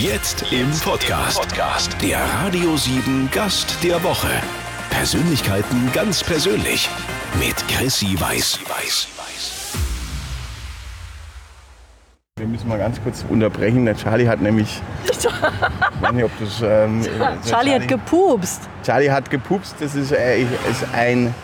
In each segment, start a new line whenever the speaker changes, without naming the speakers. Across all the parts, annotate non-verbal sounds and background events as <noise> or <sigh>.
Jetzt im Podcast. Der Radio 7 Gast der Woche. Persönlichkeiten ganz persönlich mit Chrissy Weiß.
Wir müssen mal ganz kurz unterbrechen. Der Charlie hat nämlich. <laughs> ich weiß nicht, ob das. Ähm,
Charlie hat gepupst.
Charlie hat gepupst. Das ist, äh, ist ein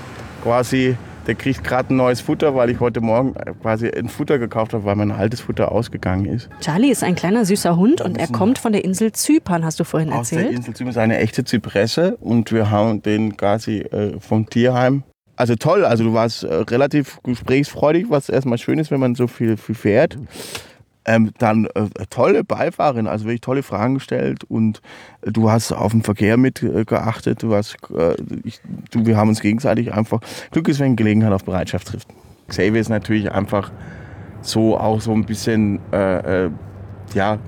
quasi. Der kriegt gerade ein neues Futter, weil ich heute Morgen quasi ein Futter gekauft habe, weil mein altes Futter ausgegangen ist.
Charlie ist ein kleiner süßer Hund und er kommt von der Insel Zypern, hast du vorhin
Aus der
erzählt.
Insel Zypern ist eine echte Zypresse und wir haben den quasi äh, vom Tierheim. Also toll, also du warst äh, relativ gesprächsfreudig, was erstmal schön ist, wenn man so viel, viel fährt. Ähm, dann äh, tolle Beifahrerin, also wirklich tolle Fragen gestellt und äh, du hast auf den Verkehr mit äh. Du hast, ich, du, wir haben uns gegenseitig einfach Glück ist, wenn Gelegenheit auf Bereitschaft trifft. Xavier ist natürlich einfach so auch so ein bisschen äh, äh, ja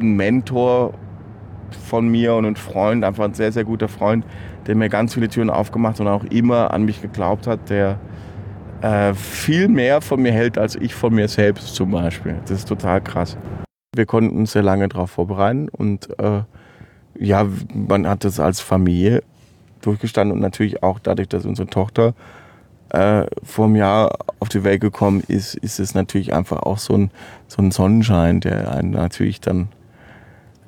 ein Mentor von mir und ein Freund, einfach ein sehr sehr guter Freund, der mir ganz viele Türen aufgemacht und auch immer an mich geglaubt hat, der äh, viel mehr von mir hält als ich von mir selbst zum Beispiel. Das ist total krass. Wir konnten uns sehr lange darauf vorbereiten und äh, ja, man hat das als Familie durchgestanden und natürlich auch dadurch, dass unsere Tochter äh, vor einem Jahr auf die Welt gekommen ist, ist es natürlich einfach auch so ein, so ein Sonnenschein, der einen natürlich dann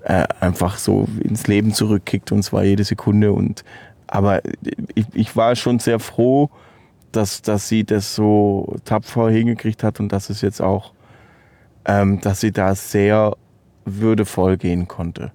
äh, einfach so ins Leben zurückkickt und zwar jede Sekunde. Und, aber ich, ich war schon sehr froh, dass, dass sie das so tapfer hingekriegt hat und dass es jetzt auch, ähm, dass sie da sehr würdevoll gehen konnte.